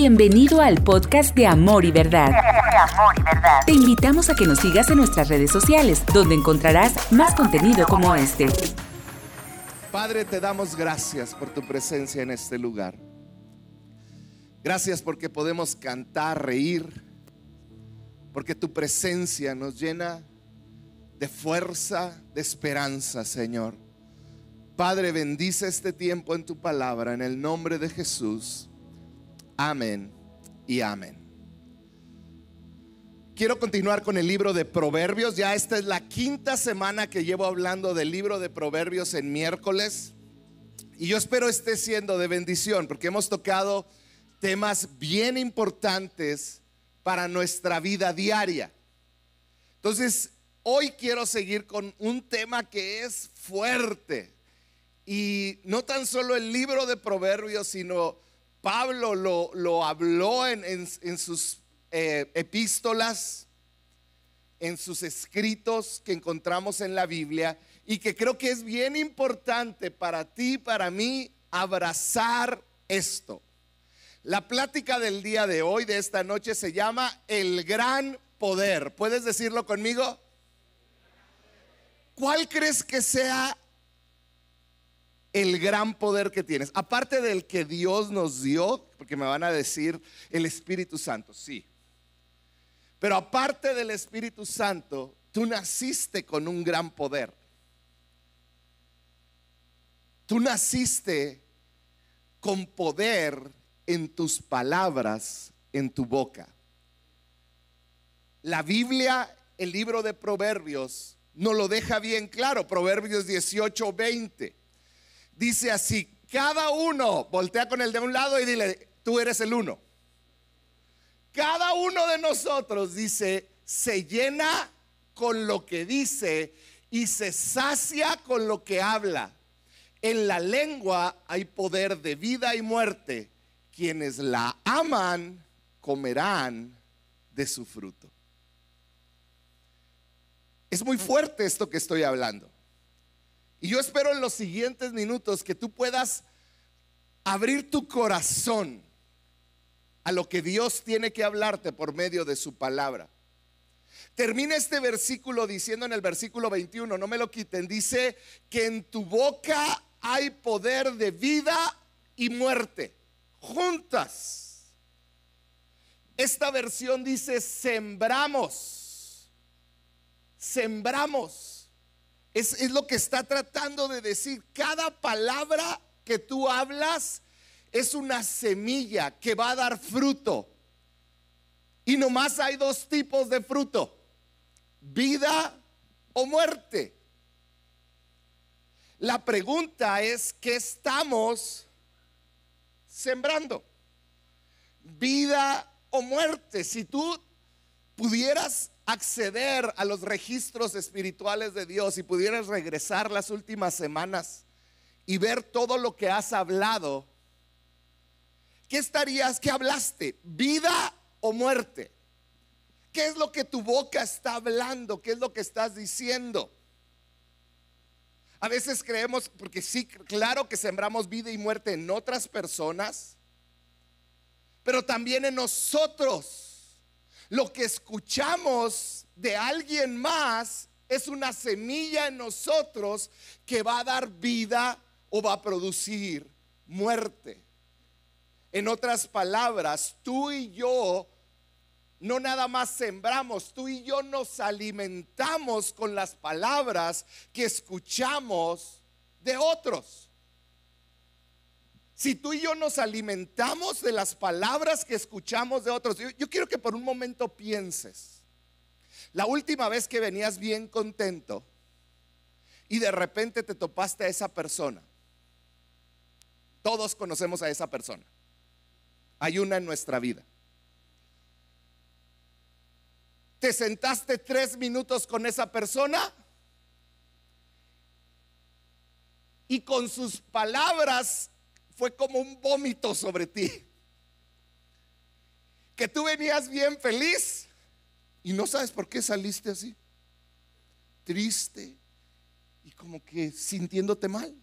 Bienvenido al podcast de Amor y Verdad. Te invitamos a que nos sigas en nuestras redes sociales, donde encontrarás más contenido como este. Padre, te damos gracias por tu presencia en este lugar. Gracias porque podemos cantar, reír, porque tu presencia nos llena de fuerza, de esperanza, Señor. Padre, bendice este tiempo en tu palabra, en el nombre de Jesús. Amén y amén. Quiero continuar con el libro de Proverbios. Ya esta es la quinta semana que llevo hablando del libro de Proverbios en miércoles. Y yo espero esté siendo de bendición porque hemos tocado temas bien importantes para nuestra vida diaria. Entonces, hoy quiero seguir con un tema que es fuerte. Y no tan solo el libro de Proverbios, sino Pablo lo, habló en, sus eh, epístolas, en sus escritos que encontramos en la Biblia y que creo que es bien importante para ti, para mí, abrazar esto. La plática del día de hoy, de esta noche, se llama El gran poder. ¿Puedes decirlo conmigo? ¿Cuál crees que sea el gran poder que tienes. Aparte del que Dios nos dio, porque me van a decir el Espíritu Santo, sí. Pero aparte del Espíritu Santo, tú naciste con un gran poder. Tú naciste con poder en tus palabras, en tu boca. La Biblia, el libro de Proverbios, nos lo deja bien claro. Proverbios 18, 20 dice así, cada uno, voltea con el de un lado y dile, tú eres el uno. Cada uno de nosotros, dice, se llena con lo que dice y se sacia con lo que habla. En la lengua hay poder de vida y muerte. Quienes la aman comerán de su fruto. Es muy fuerte esto que estoy hablando. Y yo espero en los siguientes minutos que tú puedas abrir tu corazón a lo que Dios tiene que hablarte por medio de su palabra. Termina este versículo diciendo en el versículo 21, no me lo quiten, dice que en tu boca hay poder de vida y muerte, juntas. Esta versión dice, sembramos, sembramos. Es, lo que está tratando de decir. Cada palabra que tú hablas es una semilla que va a dar fruto. Y nomás hay dos tipos de fruto. Vida o muerte. La pregunta es, ¿qué estamos sembrando? Vida o muerte. Si tú pudieras acceder a los registros espirituales de Dios y pudieras regresar las últimas semanas y ver todo lo que has hablado, ¿qué estarías, qué hablaste? ¿Vida o muerte? ¿Qué es lo que tu boca está hablando? ¿Qué es lo que estás diciendo? A veces creemos, porque sí, claro que sembramos vida y muerte en otras personas, pero también en nosotros. Lo que escuchamos de alguien más es una semilla en nosotros que va a dar vida o va a producir muerte. En otras palabras, tú y yo no nada más sembramos, tú y yo nos alimentamos con las palabras que escuchamos de otros. Si tú y yo nos alimentamos de las palabras que escuchamos de otros, yo, quiero que por un momento pienses, la última vez que venías bien contento y de repente te topaste a esa persona, todos conocemos a esa persona, hay una en nuestra vida. Te sentaste tres minutos con esa persona y con sus palabras fue como un vómito sobre ti. Que tú venías bien feliz y no sabes por qué saliste así. Triste y como que sintiéndote mal.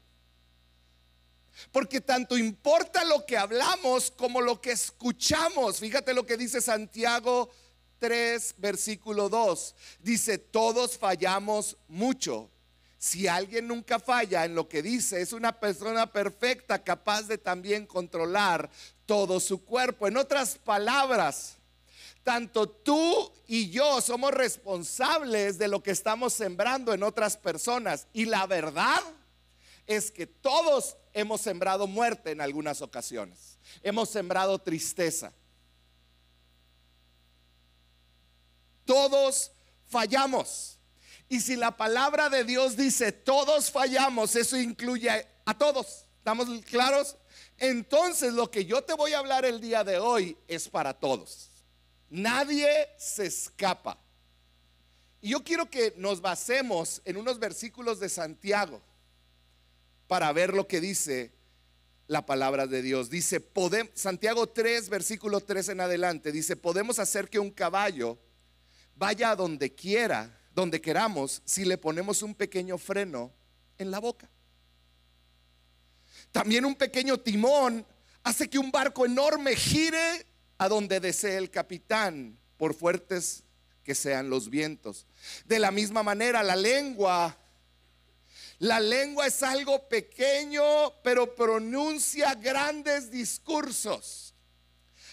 Porque tanto importa lo que hablamos como lo que escuchamos. Fíjate lo que dice Santiago 3, versículo 2. Dice, todos fallamos mucho. Si alguien nunca falla en lo que dice, es una persona perfecta, capaz de también controlar todo su cuerpo. En otras palabras, tanto tú y yo somos responsables de lo que estamos sembrando en otras personas. Y la verdad es que todos hemos sembrado muerte en algunas ocasiones. Hemos sembrado tristeza. Todos fallamos. Y si la palabra de Dios dice todos fallamos, eso incluye a todos. ¿Estamos claros? Entonces lo que yo te voy a hablar el día de hoy es para todos. Nadie se escapa. Y yo quiero que nos basemos en unos versículos de Santiago para ver lo que dice la palabra de Dios. Dice, Santiago 3, versículo 3 en adelante, dice, podemos hacer que un caballo vaya a donde quiera, donde queramos, si le ponemos un pequeño freno en la boca. También un pequeño timón hace que un barco enorme gire a donde desee el capitán, por fuertes que sean los vientos. De la misma manera, la lengua, la lengua es algo pequeño, pero pronuncia grandes discursos.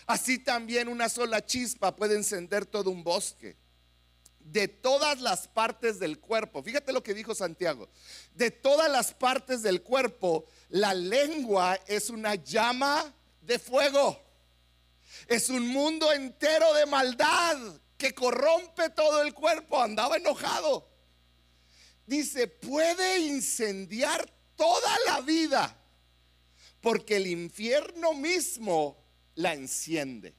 Así también una sola chispa puede encender todo un bosque de todas las partes del cuerpo. Fíjate lo que dijo Santiago. De todas las partes del cuerpo, la lengua es una llama de fuego. Es un mundo entero de maldad que corrompe todo el cuerpo. Andaba enojado. Dice, puede incendiar toda la vida porque el infierno mismo la enciende.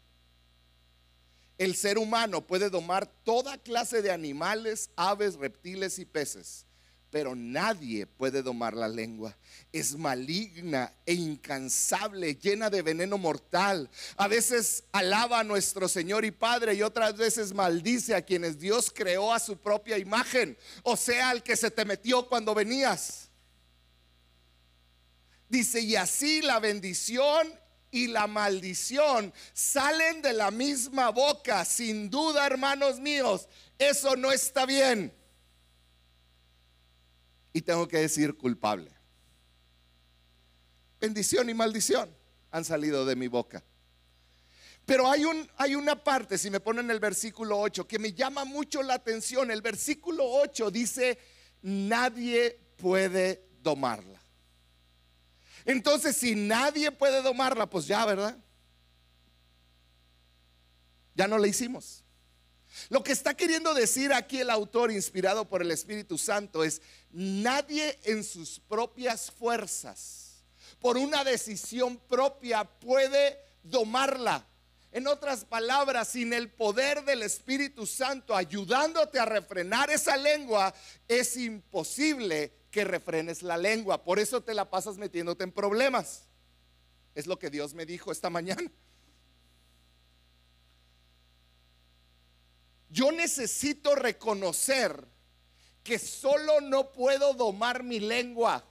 El ser humano puede domar toda clase de animales, aves, reptiles y peces, pero nadie puede domar la lengua. Es maligna e incansable, llena de veneno mortal. A veces alaba a nuestro Señor y Padre y otras veces maldice a quienes Dios creó a su propia imagen, o sea, al que se te metió cuando venías. Dice, y así la bendición y la maldición salen de la misma boca. Sin duda, hermanos míos, eso no está bien. Y tengo que decir culpable. Bendición y maldición han salido de mi boca. Pero hay, un, hay una parte, si me ponen el versículo 8, que me llama mucho la atención. El versículo 8 dice, nadie puede domarla. Entonces, si nadie puede domarla, pues ya, ¿verdad? Ya no la hicimos. Lo que está queriendo decir aquí el autor, inspirado por el Espíritu Santo, es, nadie en sus propias fuerzas, por una decisión propia, puede domarla. En otras palabras, sin el poder del Espíritu Santo ayudándote a refrenar esa lengua, es imposible que refrenes la lengua. Por eso te la pasas metiéndote en problemas. Es lo que Dios me dijo esta mañana. Yo necesito reconocer que solo no puedo domar mi lengua.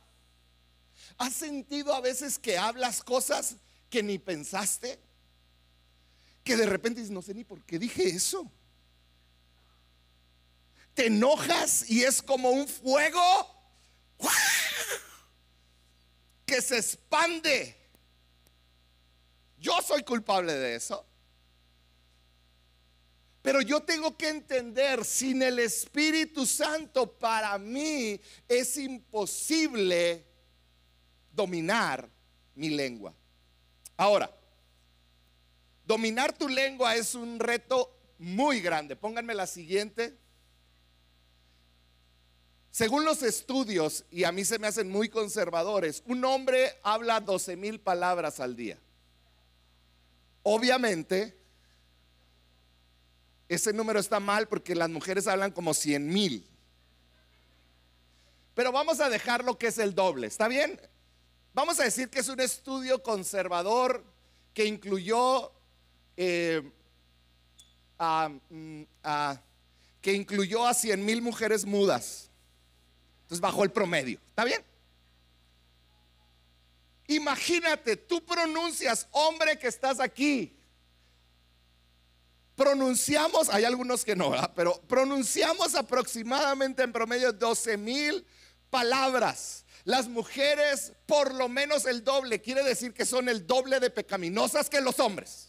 ¿Has sentido a veces que hablas cosas que ni pensaste? Que de repente dices, no sé ni por qué dije eso. Te enojas y es como un fuego que se expande. Yo soy culpable de eso. Pero yo tengo que entender, sin el Espíritu Santo para mí es imposible dominar mi lengua. Ahora, dominar tu lengua es un reto muy grande. Pónganme la siguiente. Según los estudios, y a mí se me hacen muy conservadores, un hombre habla 12 mil palabras al día. Obviamente, ese número está mal porque las mujeres hablan como 100 mil. Pero vamos a dejar lo que es el doble, ¿está bien? Vamos a decir que es un estudio conservador que incluyó eh, mm, que incluyó a 100 mil mujeres mudas. Entonces bajó el promedio. ¿Está bien? Imagínate, tú pronuncias, hombre que estás aquí. Pronunciamos, hay algunos que no, pero pronunciamos aproximadamente en promedio 12 mil palabras. Las mujeres por lo menos el doble, quiere decir que son el doble de pecaminosas que los hombres.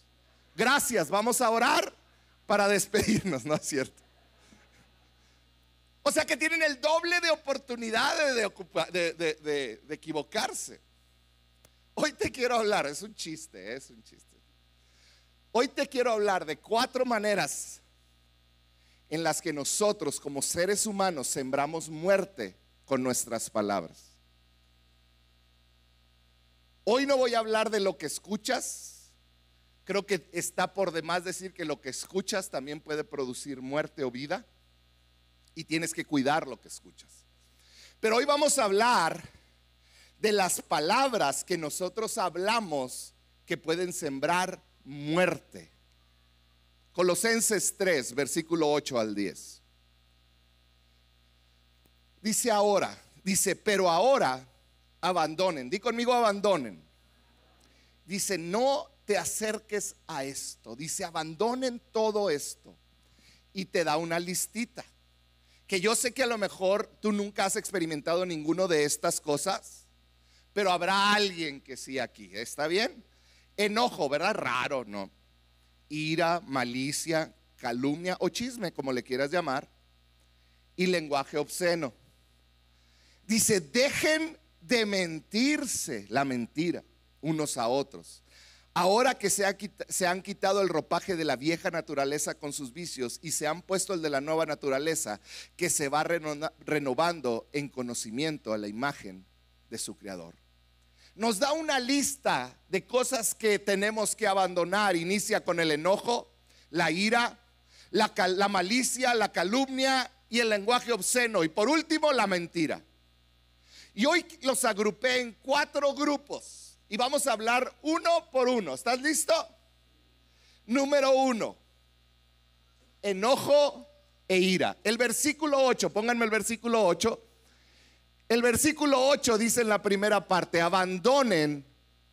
Gracias, vamos a orar para despedirnos, ¿no es cierto? O sea que tienen el doble de oportunidades de, equivocarse. Hoy te quiero hablar, es un chiste, es un chiste. Hoy te quiero hablar de cuatro maneras en las que nosotros como seres humanos sembramos muerte con nuestras palabras. Hoy no voy a hablar de lo que escuchas. Creo que está por demás decir que lo que escuchas también puede producir muerte o vida y tienes que cuidar lo que escuchas. Pero hoy vamos a hablar de las palabras que nosotros hablamos que pueden sembrar muerte. Colosenses 3, versículo 8 al 10. Dice ahora, dice, pero ahora abandonen. Di conmigo abandonen. Dice, no te acerques a esto. Dice, abandonen todo esto. Y te da una listita que yo sé que a lo mejor tú nunca has experimentado ninguno de estas cosas, pero habrá alguien que sí aquí, ¿está bien? Enojo, ¿verdad? Raro, ¿no? Ira, malicia, calumnia o chisme, como le quieras llamar, y lenguaje obsceno. Dice, dejen de mentirse la mentira unos a otros Ahora que se, han quitado el ropaje de la vieja naturaleza con sus vicios y se han puesto el de la nueva naturaleza, que se va renovando en conocimiento a la imagen de su Creador. Nos da una lista de cosas que tenemos que abandonar. Inicia con el enojo, la ira, la, la malicia, la calumnia y el lenguaje obsceno. Y por último, la mentira. Y hoy los agrupé en cuatro grupos y vamos a hablar uno por uno. ¿Estás listo? Número uno, enojo e ira. El versículo 8, pónganme el versículo 8. El versículo 8 dice en la primera parte, abandonen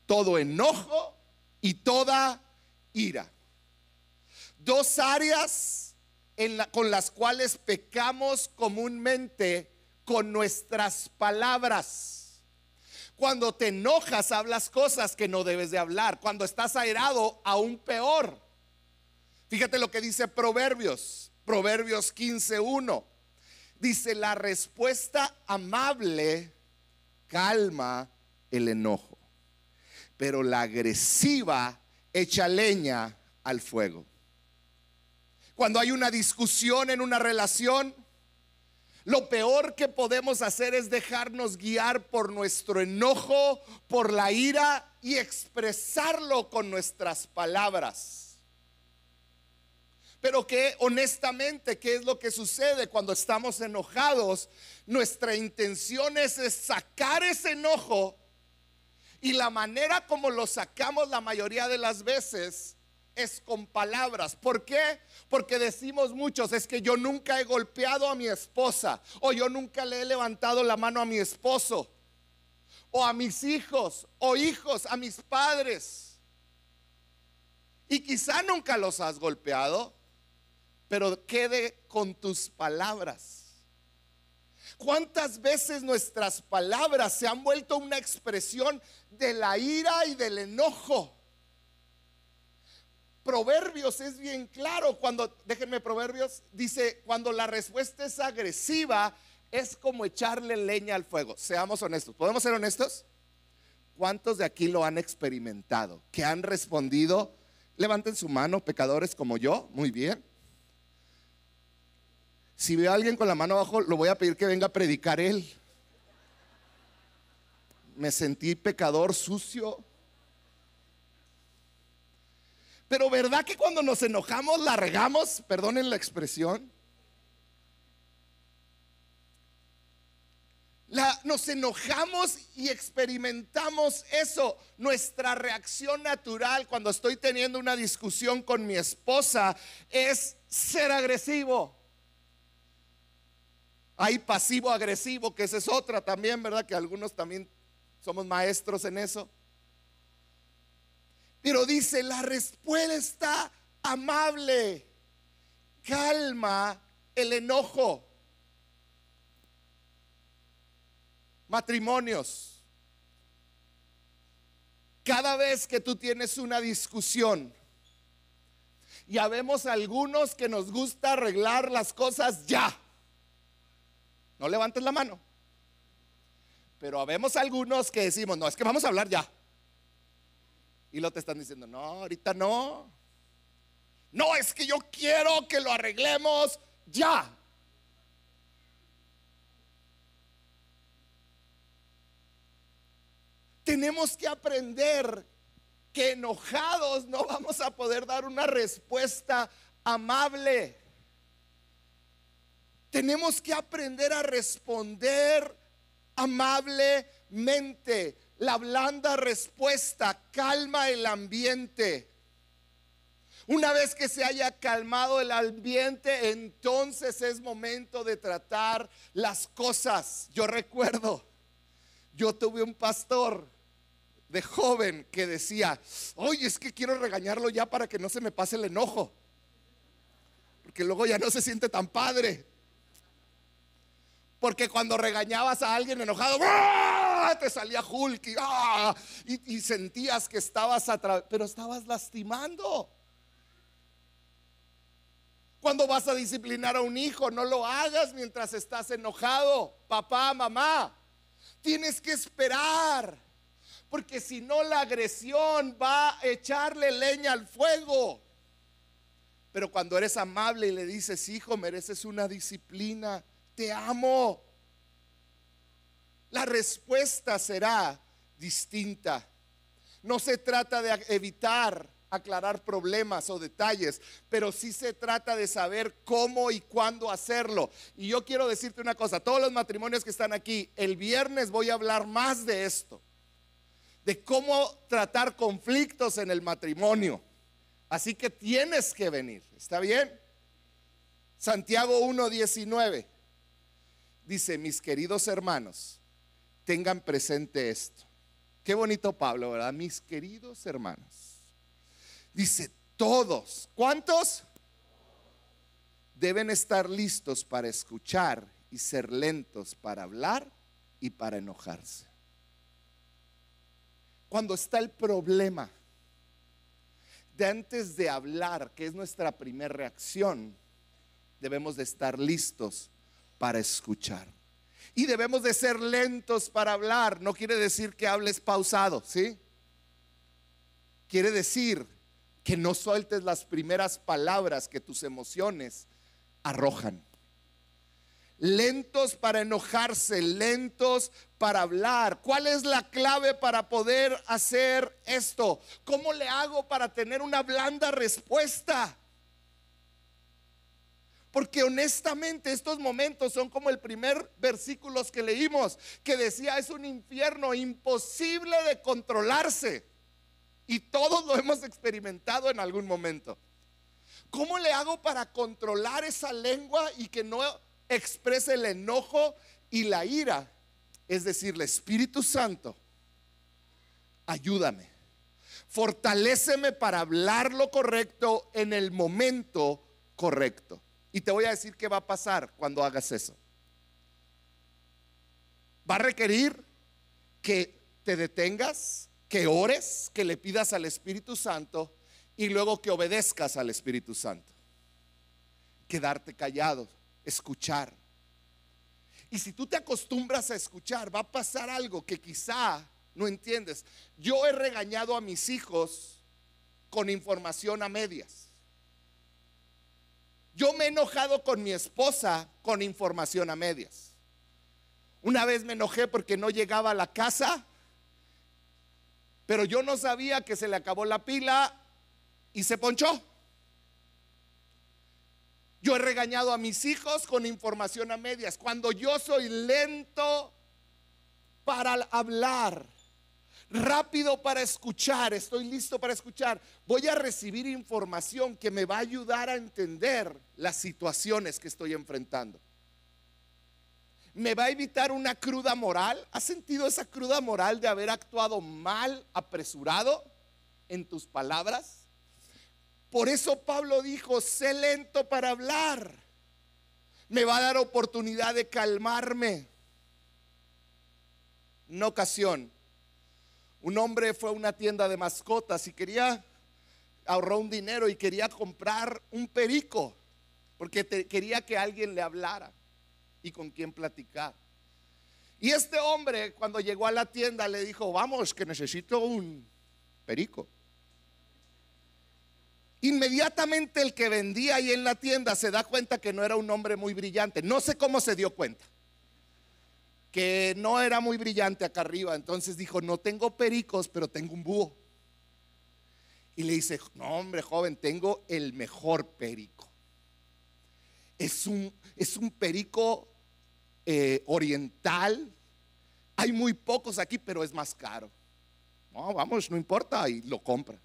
todo enojo y toda ira. Dos áreas con las cuales pecamos comúnmente con nuestras palabras. Cuando te enojas hablas cosas que no debes de hablar. Cuando estás airado, aún peor. Fíjate lo que dice Proverbios, Proverbios 15.1. Dice, la respuesta amable calma el enojo, pero la agresiva echa leña al fuego. Cuando hay una discusión en una relación, lo peor que podemos hacer es dejarnos guiar por nuestro enojo, por la ira y expresarlo con nuestras palabras. Pero que honestamente, ¿qué es lo que sucede cuando estamos enojados? Nuestra intención es sacar ese enojo y la manera como lo sacamos la mayoría de las veces con palabras. ¿Por qué? Porque decimos muchos, es que yo nunca he golpeado a mi esposa o yo nunca le he levantado la mano a mi esposo o a mis hijos o hijos, a mis padres. Y quizá nunca los has golpeado, pero quede con tus palabras. ¿Cuántas veces nuestras palabras se han vuelto una expresión de la ira y del enojo? Proverbios es bien claro cuando, déjenme Proverbios, dice, cuando la respuesta es agresiva, es como echarle leña al fuego. Seamos honestos, ¿podemos ser honestos? ¿Cuántos de aquí lo han experimentado? Que han respondido, levanten su mano, pecadores como yo, muy bien. Si veo a alguien con la mano abajo, lo voy a pedir que venga a predicar él. Me sentí pecador sucio. Pero ¿verdad que cuando nos enojamos la regamos? Perdonen la expresión. nos enojamos y experimentamos eso. Nuestra reacción natural cuando estoy teniendo una discusión con mi esposa es ser agresivo. Hay pasivo agresivo, que esa es otra también, ¿verdad? Que algunos también somos maestros en eso. Pero dice, la respuesta amable calma el enojo. Matrimonios. Cada vez que tú tienes una discusión, y habemos algunos que nos gusta arreglar las cosas ya. No levantes la mano. Pero habemos algunos que decimos, no, es que vamos a hablar ya. Y lo te están diciendo, no, ahorita no. No, es que yo quiero que lo arreglemos ya. Tenemos que aprender que enojados no vamos a poder dar una respuesta amable. Tenemos que aprender a responder amablemente. La blanda respuesta calma el ambiente. Una vez que se haya calmado el ambiente, entonces es momento de tratar las cosas. Yo recuerdo, yo tuve un pastor de joven que decía, oye, es que quiero regañarlo ya para que no se me pase el enojo. Porque luego ya no se siente tan padre. Porque cuando regañabas a alguien enojado, ¡ah! Te salía Hulk ¡ah! y, y, sentías que estabas atrás, pero estabas lastimando. Cuando vas a disciplinar a un hijo, no lo hagas mientras estás enojado. Papá, mamá, tienes que esperar porque si no la agresión va a echarle leña al fuego. Pero cuando eres amable y le dices, hijo, mereces una disciplina, te amo, la respuesta será distinta. No se trata de evitar aclarar problemas o detalles, pero sí se trata de saber cómo y cuándo hacerlo. Y yo quiero decirte una cosa, todos los matrimonios que están aquí, el viernes voy a hablar más de esto de cómo tratar conflictos en el matrimonio. Así que tienes que venir, ¿está bien? Santiago 1.19 dice, mis queridos hermanos, tengan presente esto. Qué bonito Pablo, ¿verdad? Mis queridos hermanos. Dice, todos, ¿cuántos? Deben estar listos para escuchar y ser lentos para hablar y para enojarse cuando está el problema, de antes de hablar, que es nuestra primera reacción, debemos de estar listos para escuchar. Y debemos de ser lentos para hablar. No quiere decir que hables pausado, ¿sí? Quiere decir que no sueltes las primeras palabras que tus emociones arrojan lentos para enojarse, lentos para hablar. ¿Cuál es la clave para poder hacer esto? ¿Cómo le hago para tener una blanda respuesta? Porque honestamente estos momentos son como el primer versículo que leímos, que decía es un infierno imposible de controlarse. Y todos lo hemos experimentado en algún momento. ¿Cómo le hago para controlar esa lengua y que no expresa el enojo y la ira. Es decir, el Espíritu Santo, ayúdame, fortaléceme para hablar lo correcto en el momento correcto. Y te voy a decir qué va a pasar cuando hagas eso. Va a requerir que te detengas, que ores, que le pidas al Espíritu Santo y luego que obedezcas al Espíritu Santo. Quedarte callado escuchar. Y si tú te acostumbras a escuchar, va a pasar algo que quizá no entiendes. Yo he regañado a mis hijos con información a medias. Yo me he enojado con mi esposa con información a medias. Una vez me enojé porque no llegaba a la casa, pero yo no sabía que se le acabó la pila y se ponchó. Yo he regañado a mis hijos con información a medias. Cuando yo soy lento para hablar, rápido para escuchar, estoy listo para escuchar, voy a recibir información que me va a ayudar a entender las situaciones que estoy enfrentando. ¿Me va a evitar una cruda moral? ¿Has sentido esa cruda moral de haber actuado mal, apresurado? en tus palabras? Por eso Pablo dijo, sé lento para hablar. Me va a dar oportunidad de calmarme. Una ocasión, un hombre fue a una tienda de mascotas y quería, ahorró un dinero y quería comprar un perico, porque quería que alguien le hablara y con quien platicar. Y este hombre cuando llegó a la tienda le dijo, vamos, que necesito un perico. Inmediatamente el que vendía ahí en la tienda se da cuenta que no era un hombre muy brillante. No sé cómo se dio cuenta. Que no era muy brillante acá arriba. Entonces dijo, no tengo pericos, pero tengo un búho. Y le dice, no hombre joven, tengo el mejor perico. Es un, es un perico eh, oriental. Hay muy pocos aquí, pero es más caro. No, vamos, no importa. Y lo compra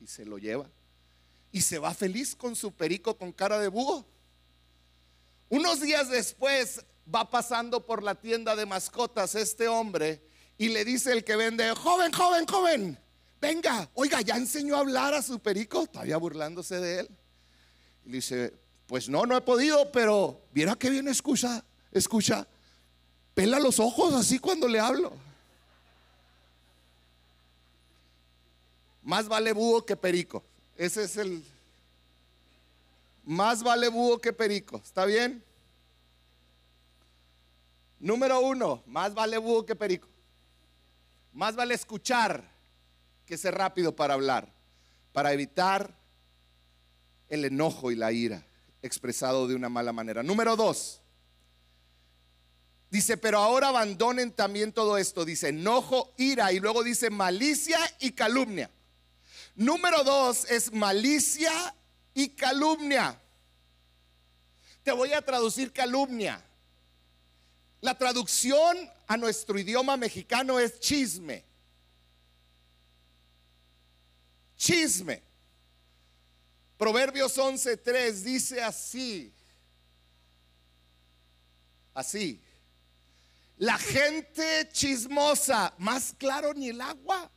y se lo lleva y se va feliz con su perico con cara de búho. Unos días después va pasando por la tienda de mascotas este hombre y le dice el que vende, joven, joven, joven, venga, oiga, ya enseñó a hablar a su perico, todavía burlándose de él. Y le dice, pues no, no he podido, pero viera que bien escucha, escucha, pela los ojos así cuando le hablo. Más vale búho que perico. Ese es el... Más vale búho que perico. ¿Está bien? Número uno, más vale búho que perico. Más vale escuchar que ser rápido para hablar, para evitar el enojo y la ira expresado de una mala manera. Número dos, dice, pero ahora abandonen también todo esto. Dice enojo, ira y luego dice malicia y calumnia. Número dos es malicia y calumnia. Te voy a traducir calumnia. La traducción a nuestro idioma mexicano es chisme. Chisme. Proverbios 11:3 dice así. Así. La gente chismosa, más claro ni el agua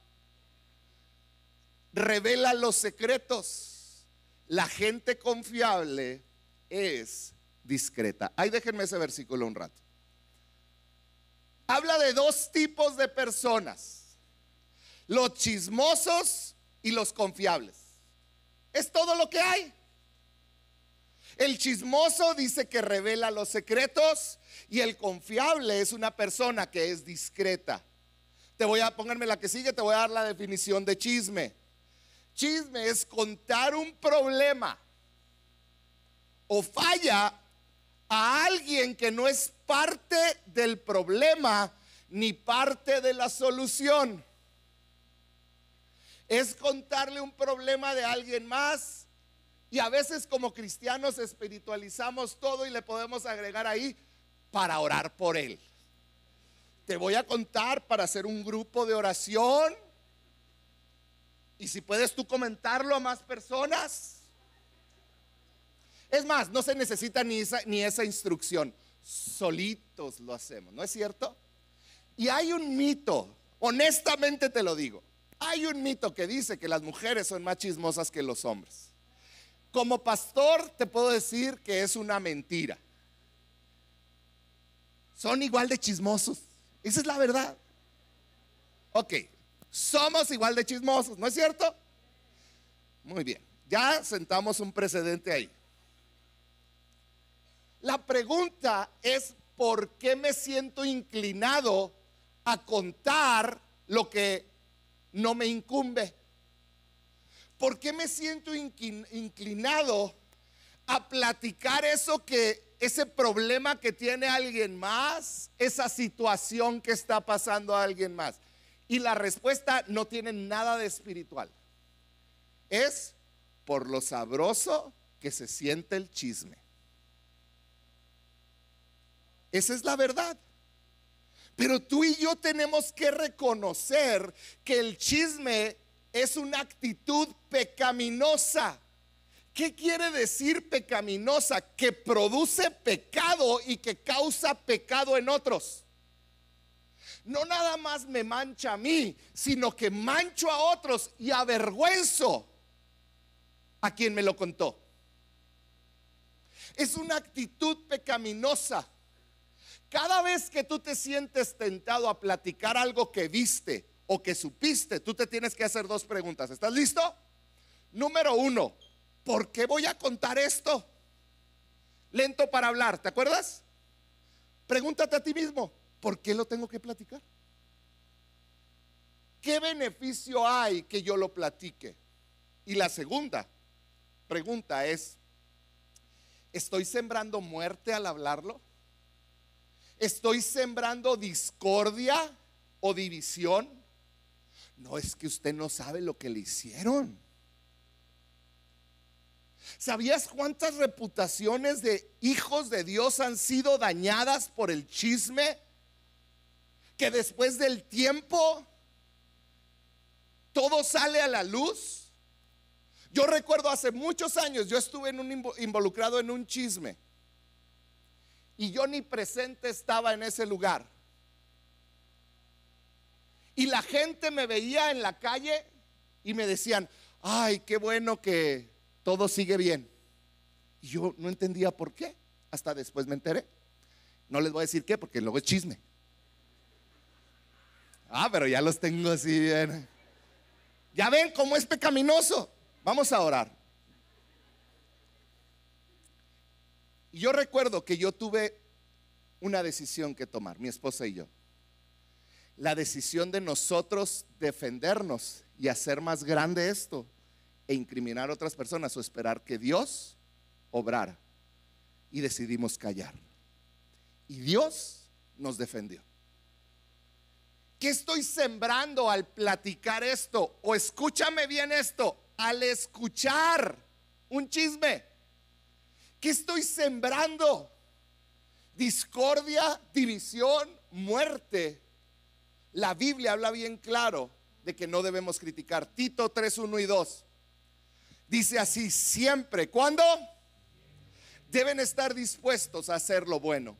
revela los secretos. La gente confiable es discreta. Ahí déjenme ese versículo un rato. Habla de dos tipos de personas. Los chismosos y los confiables. Es todo lo que hay. El chismoso dice que revela los secretos y el confiable es una persona que es discreta. Te voy a ponerme la que sigue, te voy a dar la definición de chisme. Chisme es contar un problema o falla a alguien que no es parte del problema ni parte de la solución. Es contarle un problema de alguien más y a veces como cristianos espiritualizamos todo y le podemos agregar ahí para orar por él. Te voy a contar para hacer un grupo de oración y si puedes tú comentarlo a más personas. Es más, no se necesita ni esa, ni esa instrucción. Solitos lo hacemos, ¿no es cierto? Y hay un mito, honestamente te lo digo, hay un mito que dice que las mujeres son más chismosas que los hombres. Como pastor te puedo decir que es una mentira. Son igual de chismosos. Esa es la verdad. Ok, somos igual de chismosos, ¿no es cierto? Muy bien, ya sentamos un precedente ahí. La pregunta es, ¿por qué me siento inclinado a contar lo que no me incumbe? ¿Por qué me siento inclinado a platicar eso que, ese problema que tiene alguien más, esa situación que está pasando a alguien más? Y la respuesta no tiene nada de espiritual. Es por lo sabroso que se siente el chisme. Esa es la verdad. Pero tú y yo tenemos que reconocer que el chisme es una actitud pecaminosa. ¿Qué quiere decir pecaminosa? Que produce pecado y que causa pecado en otros. no nada más me mancha a mí, sino que mancho a otros y avergüenzo a quien me lo contó. Es una actitud pecaminosa. Cada vez que tú te sientes tentado a platicar algo que viste o que supiste, tú te tienes que hacer dos preguntas. ¿Estás listo? Número uno, ¿por qué voy a contar esto? Lento para hablar, ¿te acuerdas? Pregúntate a ti mismo, ¿por qué lo tengo que platicar? ¿Qué beneficio hay que yo lo platique? Y la segunda pregunta es, ¿estoy sembrando muerte al hablarlo? ¿Estoy sembrando discordia o división? No es que usted no sabe lo que le hicieron. ¿Sabías cuántas reputaciones de hijos de Dios han sido dañadas por el chisme? Que después del tiempo todo sale a la luz. Yo recuerdo hace muchos años, yo estuve involucrado en un chisme y yo ni presente estaba en ese lugar. Y la gente me veía en la calle y me decían, ay, qué bueno que todo sigue bien. Y yo no entendía por qué. Hasta después me enteré. No les voy a decir qué, porque luego es chisme. Ah, pero ya los tengo así bien. Ya ven cómo es pecaminoso. Vamos a orar. Yo recuerdo que yo tuve una decisión que tomar, mi esposa y yo. La decisión de nosotros defendernos y hacer más grande esto e incriminar a otras personas o esperar que Dios obrara. Y decidimos callar. Y Dios nos defendió. ¿Qué estoy sembrando al platicar esto? O escúchame bien esto, al escuchar un chisme. ¿Qué estoy sembrando? Discordia, división, muerte. La Biblia habla bien claro de que no debemos criticar. Tito 3, 1 y 2. Dice así, siempre. ¿Cuándo? Deben estar dispuestos a hacer lo bueno.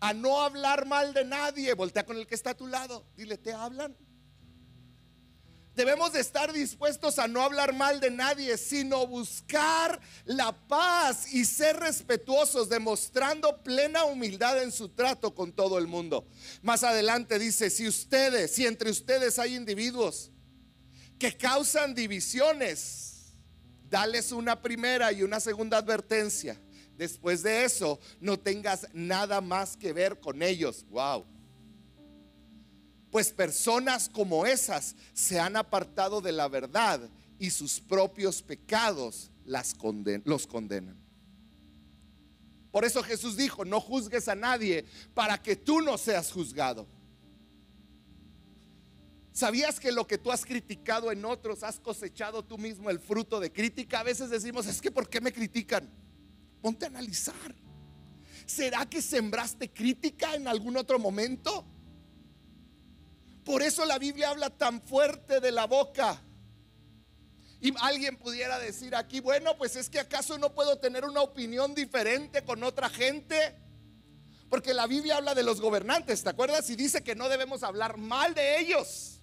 A no hablar mal de nadie. Voltea con el que está a tu lado. Dile, ¿te hablan? Debemos de estar dispuestos a no hablar mal de nadie, sino buscar la paz y ser respetuosos, demostrando plena humildad en su trato con todo el mundo. Más adelante dice, si ustedes, si entre ustedes hay individuos que causan divisiones, dales una primera y una segunda advertencia. Después de eso, no tengas nada más que ver con ellos. Wow. Pues personas como esas se han apartado de la verdad y sus propios pecados las los condenan. Por eso Jesús dijo, no juzgues a nadie para que tú no seas juzgado. ¿Sabías que lo que tú has criticado en otros has cosechado tú mismo el fruto de crítica? A veces decimos, es que ¿por qué me critican? Ponte a analizar. ¿Será que sembraste crítica en algún otro momento? Por eso la Biblia habla tan fuerte de la boca. Y alguien pudiera decir aquí, bueno, pues es que acaso no puedo tener una opinión diferente con otra gente. Porque la Biblia habla de los gobernantes, ¿te acuerdas? Y dice que no debemos hablar mal de ellos.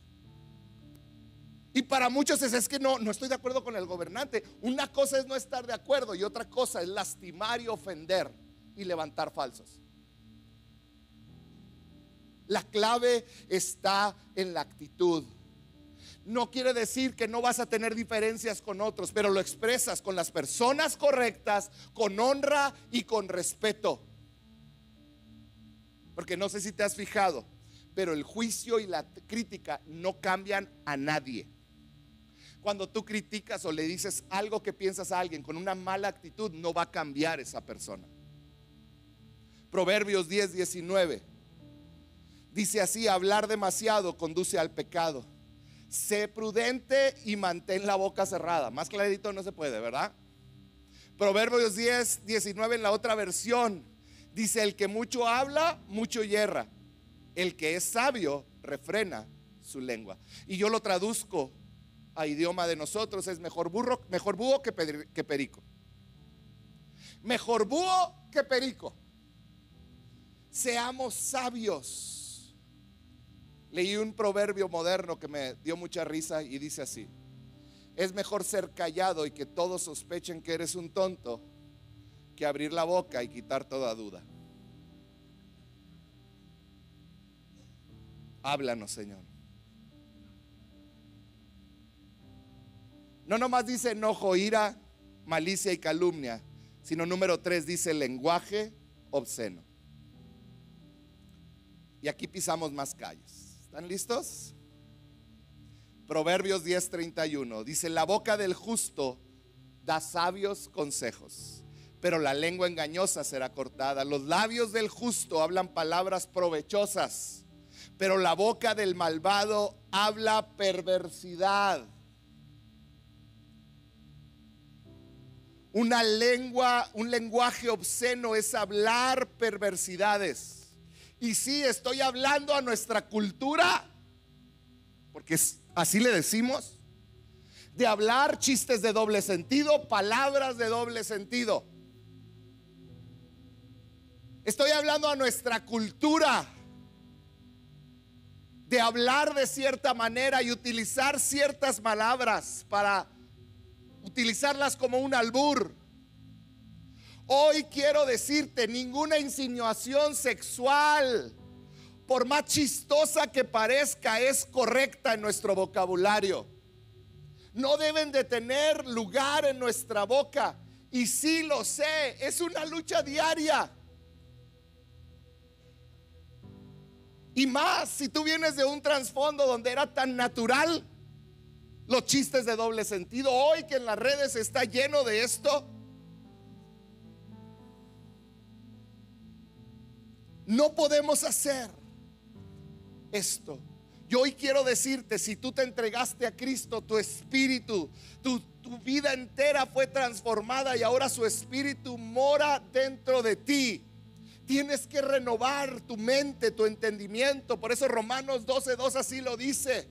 Y para muchos es, es que no, no estoy de acuerdo con el gobernante. Una cosa es no estar de acuerdo y otra cosa es lastimar y ofender y levantar falsos. La clave está en la actitud. No quiere decir que no vas a tener diferencias con otros, pero lo expresas con las personas correctas, con honra y con respeto. Porque no sé si te has fijado, pero el juicio y la crítica no cambian a nadie. Cuando tú criticas o le dices algo que piensas a alguien con una mala actitud, no va a cambiar esa persona. Proverbios 10, 19. Dice así, hablar demasiado conduce al pecado. Sé prudente y mantén la boca cerrada. Más clarito no se puede, ¿verdad? Proverbios 10, 19 en la otra versión. Dice, el que mucho habla, mucho yerra. El que es sabio, refrena su lengua. Y yo lo traduzco a idioma de nosotros es mejor burro, mejor búho que, que perico. Mejor búho que perico. Seamos sabios. Leí un proverbio moderno que me dio mucha risa y dice así. Es mejor ser callado y que todos sospechen que eres un tonto que abrir la boca y quitar toda duda. Háblanos, Señor. No nomás dice enojo, ira, malicia y calumnia, sino número tres dice lenguaje obsceno. Y aquí pisamos más calles. ¿Están listos? Proverbios 10:31 dice, la boca del justo da sabios consejos, pero la lengua engañosa será cortada. Los labios del justo hablan palabras provechosas, pero la boca del malvado habla perversidad. Una lengua, un lenguaje obsceno es hablar perversidades. Y sí, estoy hablando a nuestra cultura, porque así le decimos, de hablar chistes de doble sentido, palabras de doble sentido. Estoy hablando a nuestra cultura de hablar de cierta manera y utilizar ciertas palabras para utilizarlas como un albur. Hoy quiero decirte, ninguna insinuación sexual, por más chistosa que parezca, es correcta en nuestro vocabulario. No deben de tener lugar en nuestra boca. Y sí lo sé, es una lucha diaria. Y más si tú vienes de un trasfondo donde era tan natural los chistes de doble sentido. Hoy que en las redes está lleno de esto. No podemos hacer esto. Yo hoy quiero decirte, si tú te entregaste a Cristo, tu espíritu, tu, tu, vida entera fue transformada y ahora su espíritu mora dentro de ti. Tienes que renovar tu mente, tu entendimiento. Por eso Romanos 12.2 así lo dice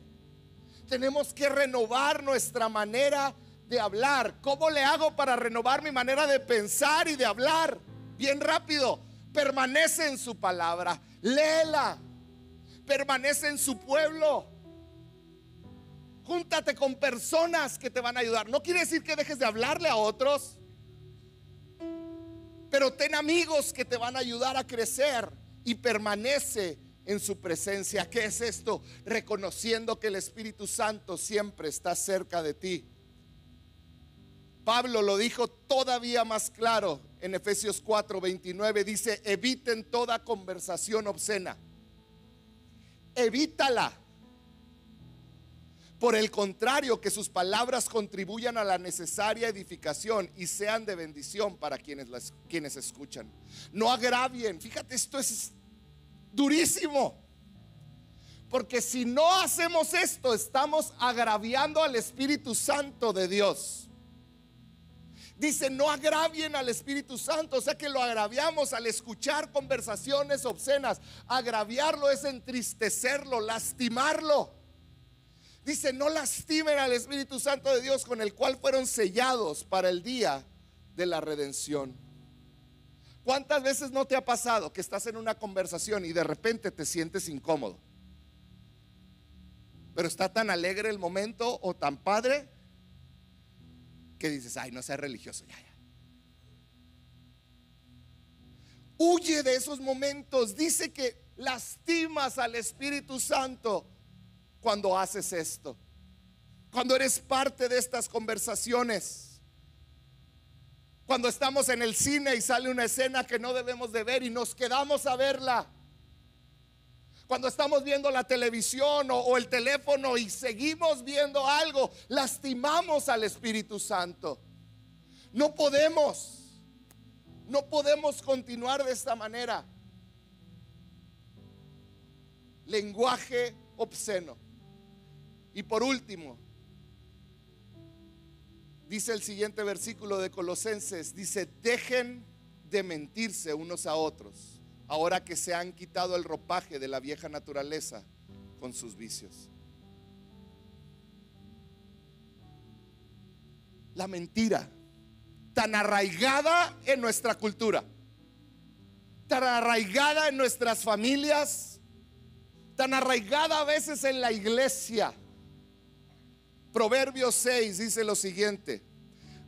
tenemos que renovar nuestra manera de hablar. ¿Cómo le hago para renovar mi manera de pensar y de hablar? Bien rápido. Permanece en su palabra. Léela. Permanece en su pueblo. Júntate con personas que te van a ayudar. No quiere decir que dejes de hablarle a otros. Pero ten amigos que te van a ayudar a crecer y permanece en su presencia. ¿Qué es esto? Reconociendo que el Espíritu Santo siempre está cerca de ti. Pablo lo dijo todavía más claro en Efesios 4, 29. Dice, eviten toda conversación obscena. Evítala. Por el contrario, que sus palabras contribuyan a la necesaria edificación y sean de bendición para quienes, quienes escuchan. No agravien. Fíjate, esto es durísimo. Porque si no hacemos esto, estamos agraviando al Espíritu Santo de Dios. Dice, no agravien al Espíritu Santo, o sea que lo agraviamos al escuchar conversaciones obscenas. Agraviarlo es entristecerlo, lastimarlo. Dice, no lastimen al Espíritu Santo de Dios con el cual fueron sellados para el día de la redención. ¿Cuántas veces no te ha pasado que estás en una conversación y de repente te sientes incómodo? Pero está tan alegre el momento o tan padre que dices, ay, no seas religioso, ya, ya. Huye de esos momentos. Dice que lastimas al Espíritu Santo cuando haces esto. Cuando eres parte de estas conversaciones. Cuando estamos en el cine y sale una escena que no debemos de ver y nos quedamos a verla. Cuando estamos viendo la televisión o, el teléfono y seguimos viendo algo, lastimamos al Espíritu Santo. No podemos, no podemos continuar de esta manera. Lenguaje obsceno. Y por último, dice el siguiente versículo de Colosenses, dice, dejen de mentirse unos a otros, ahora que se han quitado el ropaje de la vieja naturaleza con sus vicios. La mentira, tan arraigada en nuestra cultura, tan arraigada en nuestras familias, tan arraigada a veces en la iglesia. Proverbios 6 dice lo siguiente,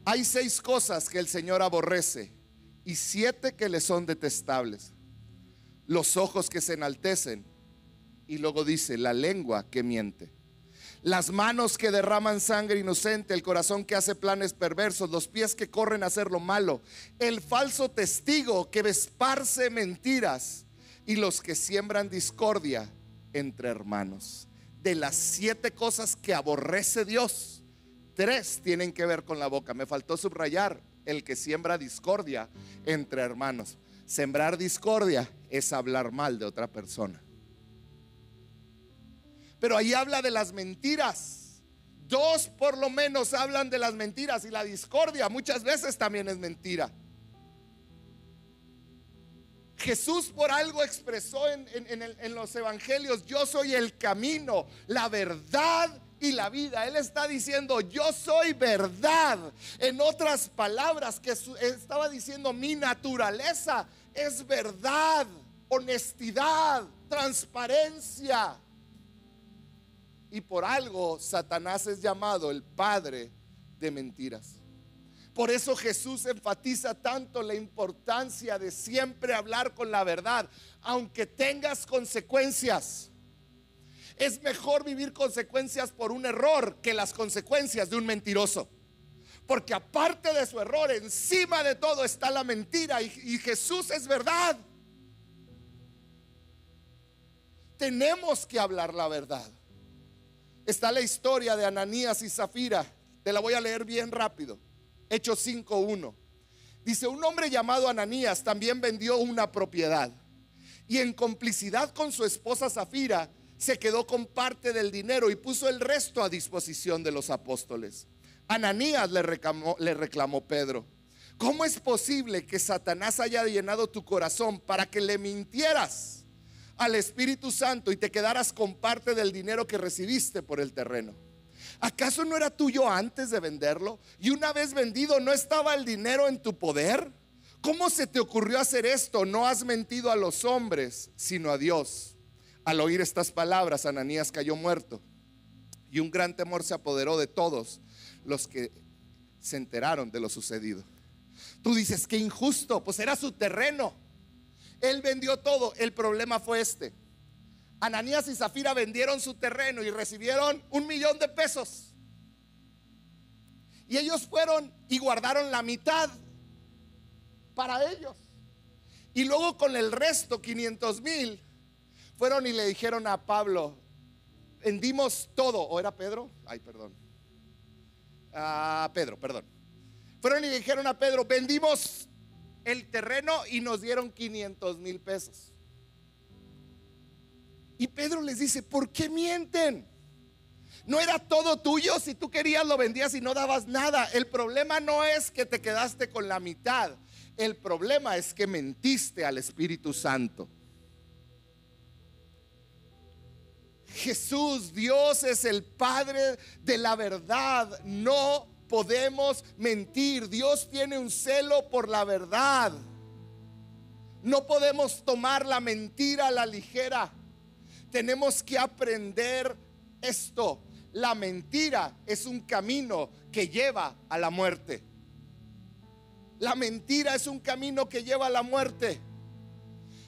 hay seis cosas que el Señor aborrece y siete que le son detestables. Los ojos que se enaltecen y luego dice la lengua que miente. Las manos que derraman sangre inocente, el corazón que hace planes perversos, los pies que corren a hacer lo malo, el falso testigo que esparce mentiras y los que siembran discordia entre hermanos. De las siete cosas que aborrece Dios, tres tienen que ver con la boca. Me faltó subrayar el que siembra discordia entre hermanos. Sembrar discordia es hablar mal de otra persona. Pero ahí habla de las mentiras. Dos por lo menos hablan de las mentiras y la discordia muchas veces también es mentira. Jesús por algo expresó en, los evangelios, yo soy el camino, la verdad y la vida. Él está diciendo, yo soy verdad. En otras palabras, que estaba diciendo, mi naturaleza es verdad, honestidad, transparencia. Y por algo Satanás es llamado el padre de mentiras. Por eso Jesús enfatiza tanto la importancia de siempre hablar con la verdad, aunque tengas consecuencias. Es mejor vivir consecuencias por un error que las consecuencias de un mentiroso. Porque aparte de su error, encima de todo está la mentira y, Jesús es verdad. Tenemos que hablar la verdad. Está la historia de Ananías y Zafira. Te la voy a leer bien rápido. Hechos 5.1. Dice, un hombre llamado Ananías también vendió una propiedad y en complicidad con su esposa Zafira se quedó con parte del dinero y puso el resto a disposición de los apóstoles. Ananías le reclamó, le reclamó Pedro, ¿cómo es posible que Satanás haya llenado tu corazón para que le mintieras al Espíritu Santo y te quedaras con parte del dinero que recibiste por el terreno? ¿Acaso no era tuyo antes de venderlo? Y una vez vendido, ¿no estaba el dinero en tu poder? ¿Cómo se te ocurrió hacer esto? No has mentido a los hombres, sino a Dios. Al oír estas palabras, Ananías cayó muerto. Y un gran temor se apoderó de todos los que se enteraron de lo sucedido. Tú dices, que injusto, pues era su terreno. Él vendió todo. El problema fue este. Ananías y Zafira vendieron su terreno y recibieron un millón de pesos. Y ellos fueron y guardaron la mitad para ellos. Y luego con el resto, 500 mil, fueron y le dijeron a Pablo, vendimos todo. ¿O era Pedro? Ay, perdón. A Pedro, perdón. Fueron y dijeron a Pedro, vendimos el terreno y nos dieron 500 mil pesos. Y Pedro les dice, ¿por qué mienten? No era todo tuyo, si tú querías lo vendías y no dabas nada. El problema no es que te quedaste con la mitad, el problema es que mentiste al Espíritu Santo. Jesús, Dios es el Padre de la verdad. No podemos mentir. Dios tiene un celo por la verdad. No podemos tomar la mentira a la ligera tenemos que aprender esto. La mentira es un camino que lleva a la muerte. La mentira es un camino que lleva a la muerte.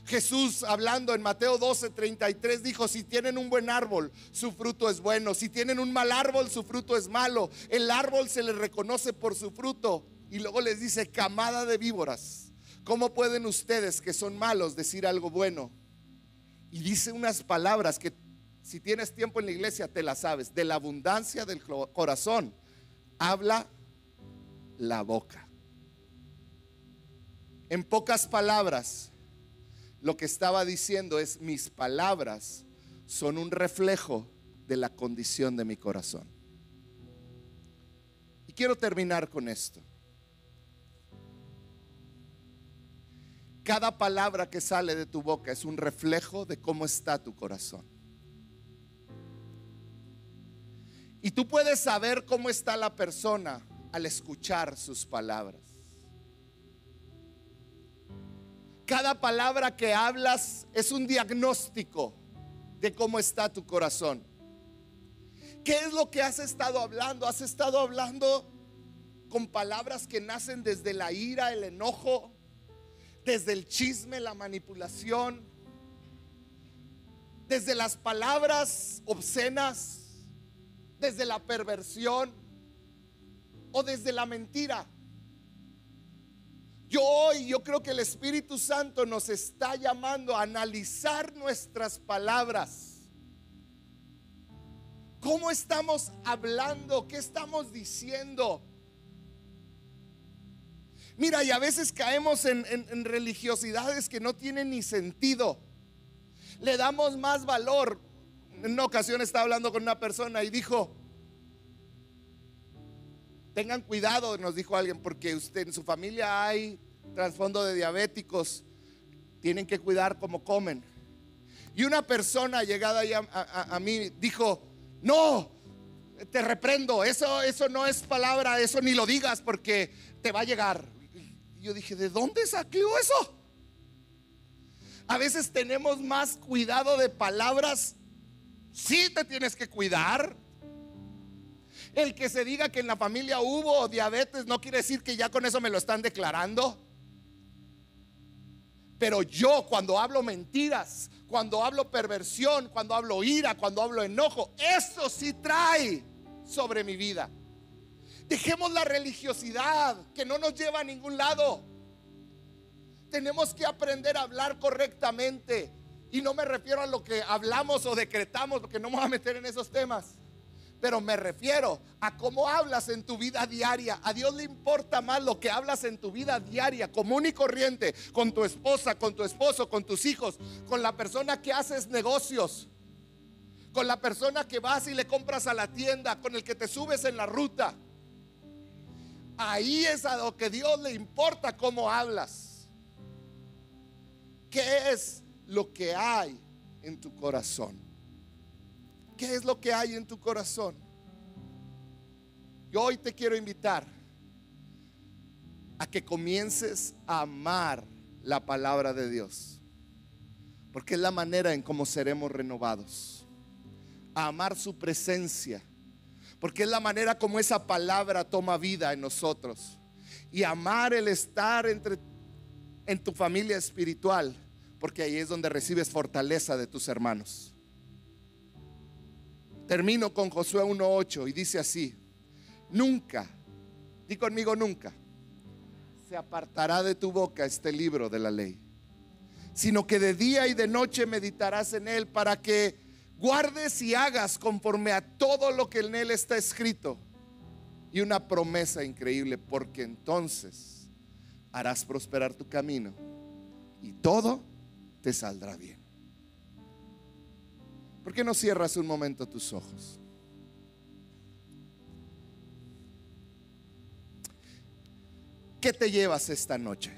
Jesús hablando en Mateo 12, 33 dijo, si tienen un buen árbol, su fruto es bueno. Si tienen un mal árbol, su fruto es malo. El árbol se le reconoce por su fruto. Y luego les dice, camada de víboras, ¿cómo pueden ustedes que son malos decir algo bueno? y dice unas palabras que si tienes tiempo en la iglesia te las sabes. De la abundancia del corazón habla la boca. En pocas palabras, lo que estaba diciendo es, mis palabras son un reflejo de la condición de mi corazón. Y quiero terminar con esto. Cada palabra que sale de tu boca es un reflejo de cómo está tu corazón. Y tú puedes saber cómo está la persona al escuchar sus palabras. Cada palabra que hablas es un diagnóstico de cómo está tu corazón. ¿Qué es lo que has estado hablando? ¿Has estado hablando con palabras que nacen desde la ira, el enojo, desde el chisme, la manipulación, desde las palabras obscenas, desde la perversión o desde la mentira? Yo hoy, yo creo que el Espíritu Santo nos está llamando a analizar nuestras palabras. ¿Cómo estamos hablando? ¿Qué estamos diciendo? Mira, y a veces caemos en, en, religiosidades que no tienen ni sentido. Le damos más valor. En una ocasión estaba hablando con una persona y dijo, tengan cuidado, nos dijo alguien, porque usted en su familia hay trasfondo de diabéticos, tienen que cuidar cómo comen. Y una persona llegada ahí a, mí dijo, no, te reprendo, eso, eso no es palabra, eso ni lo digas porque te va a llegar. Y yo dije, ¿de dónde salió eso? A veces tenemos más cuidado de palabras. Sí te tienes que cuidar. El que se diga que en la familia hubo diabetes no quiere decir que ya con eso me lo están declarando. Pero yo cuando hablo mentiras, cuando hablo perversión, cuando hablo ira, cuando hablo enojo, eso sí trae sobre mi vida. Dejemos la religiosidad que no nos lleva a ningún lado. Tenemos que aprender a hablar correctamente. Y no me refiero a lo que hablamos o decretamos, porque no me voy a meter en esos temas pero me refiero a cómo hablas en tu vida diaria. A Dios le importa más lo que hablas en tu vida diaria, común y corriente, con tu esposa, con tu esposo, con tus hijos, con la persona que haces negocios, con la persona que vas y le compras a la tienda, con el que te subes en la ruta. Ahí es a lo que Dios le importa cómo hablas. ¿Qué es lo que hay en tu corazón? ¿Qué es lo que hay en tu corazón? Yo hoy te quiero invitar a que comiences a amar la palabra de Dios. Porque es la manera en cómo seremos renovados. A amar su presencia. Porque es la manera como esa palabra toma vida en nosotros. Y amar el estar entre, en tu familia espiritual. Porque ahí es donde recibes fortaleza de tus hermanos. Termino con Josué 1.8 y dice así, nunca, di conmigo nunca, se apartará de tu boca este libro de la ley, sino que de día y de noche meditarás en él para que guardes y hagas conforme a todo lo que en él está escrito. Y una promesa increíble, porque entonces harás prosperar tu camino y todo te saldrá bien. ¿Por qué no cierras un momento tus ojos? ¿Qué te llevas esta noche?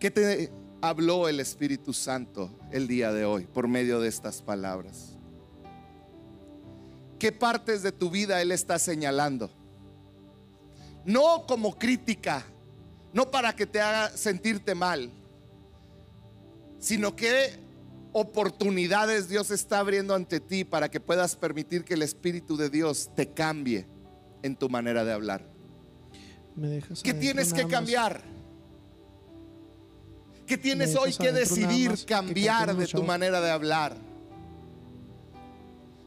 ¿Qué te habló el Espíritu Santo el día de hoy por medio de estas palabras? ¿Qué partes de tu vida Él está señalando? No como crítica, no para que te haga sentirte mal, sino que oportunidades Dios está abriendo ante ti para que puedas permitir que el Espíritu de Dios te cambie en tu manera de hablar. ¿Qué tienes que cambiar? ¿Qué tienes hoy que decidir cambiar de tu manera de hablar?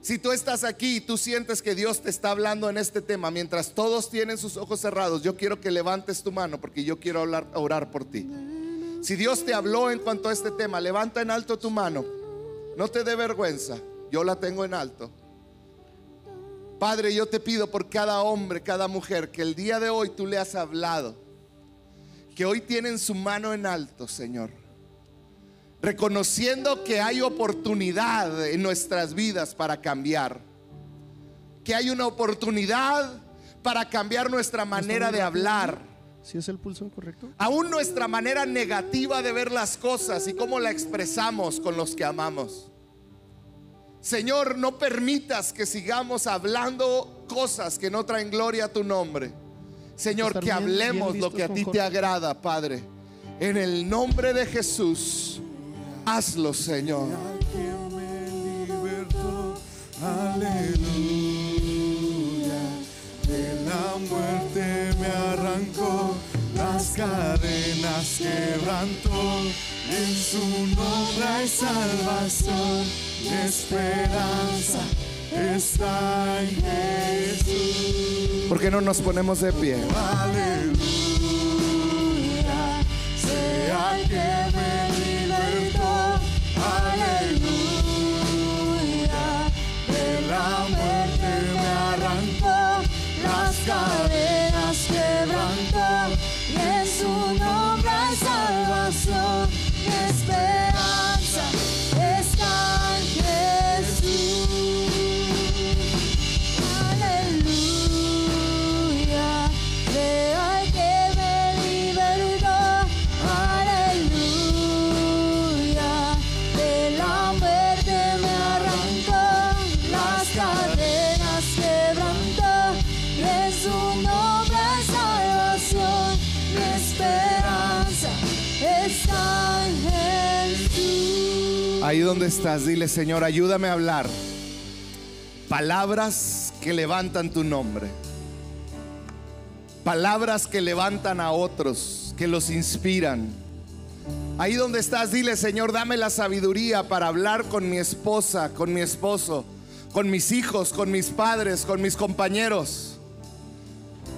Si tú estás aquí y tú sientes que Dios te está hablando en este tema, mientras todos tienen sus ojos cerrados, yo quiero que levantes tu mano porque yo quiero hablar, orar por ti. Si Dios te habló en cuanto a este tema, levanta en alto tu mano. No te dé vergüenza. Yo la tengo en alto. Padre, yo te pido por cada hombre, cada mujer, que el día de hoy tú le has hablado. Que hoy tienen su mano en alto, Señor. Reconociendo que hay oportunidad en nuestras vidas para cambiar. Que hay una oportunidad para cambiar nuestra manera de hablar si es el pulso correcto? Aún nuestra manera negativa de ver las cosas y cómo la expresamos con los que amamos. Señor, no permitas que sigamos hablando cosas que no traen gloria a tu nombre. Señor, que hablemos lo que a ti te agrada, Padre. En el nombre de Jesús, hazlo, Señor. aleluya. La muerte me arrancó, las cadenas quebrantó. En su nombre hay salvación, mi esperanza está en Jesús. ¿Por qué no nos ponemos de pie? Aleluya, sea que me donde estás, dile Señor, ayúdame a hablar palabras que levantan tu nombre. Palabras que levantan a otros, que los inspiran. Ahí donde estás, dile Señor, dame la sabiduría para hablar con mi esposa, con mi esposo, con mis hijos, con mis padres, con mis compañeros.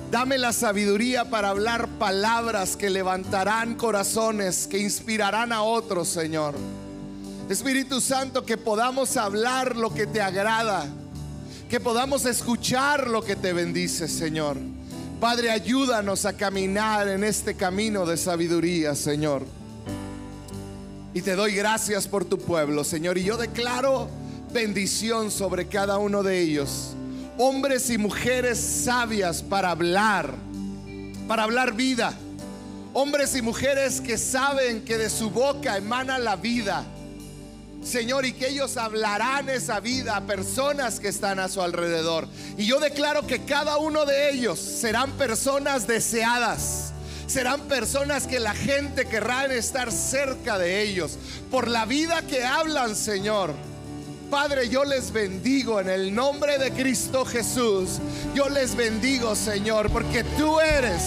Dame la sabiduría para hablar palabras que levantarán corazones, que inspirarán a otros, Señor. Espíritu Santo, que podamos hablar lo que te agrada, que podamos escuchar lo que te bendice, Señor. Padre, ayúdanos a caminar en este camino de sabiduría, Señor. Y te doy gracias por tu pueblo, Señor. Y yo declaro bendición sobre cada uno de ellos. Hombres y mujeres sabias para hablar, para hablar vida. Hombres y mujeres que saben que de su boca emana la vida. Señor, y que ellos hablarán esa vida a personas que están a su alrededor. Y yo declaro que cada uno de ellos serán personas deseadas. Serán personas que la gente querrá estar cerca de ellos por la vida que hablan, Señor. Padre, yo les bendigo en el nombre de Cristo Jesús. Yo les bendigo, Señor, porque tú eres,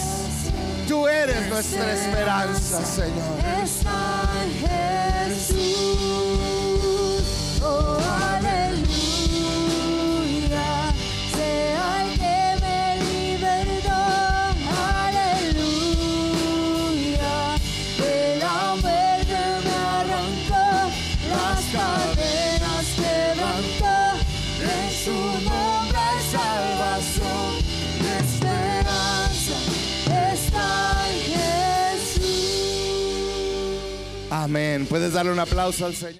tú eres nuestra esperanza, Señor. Jesús. Amén. Puedes darle un aplauso al Señor.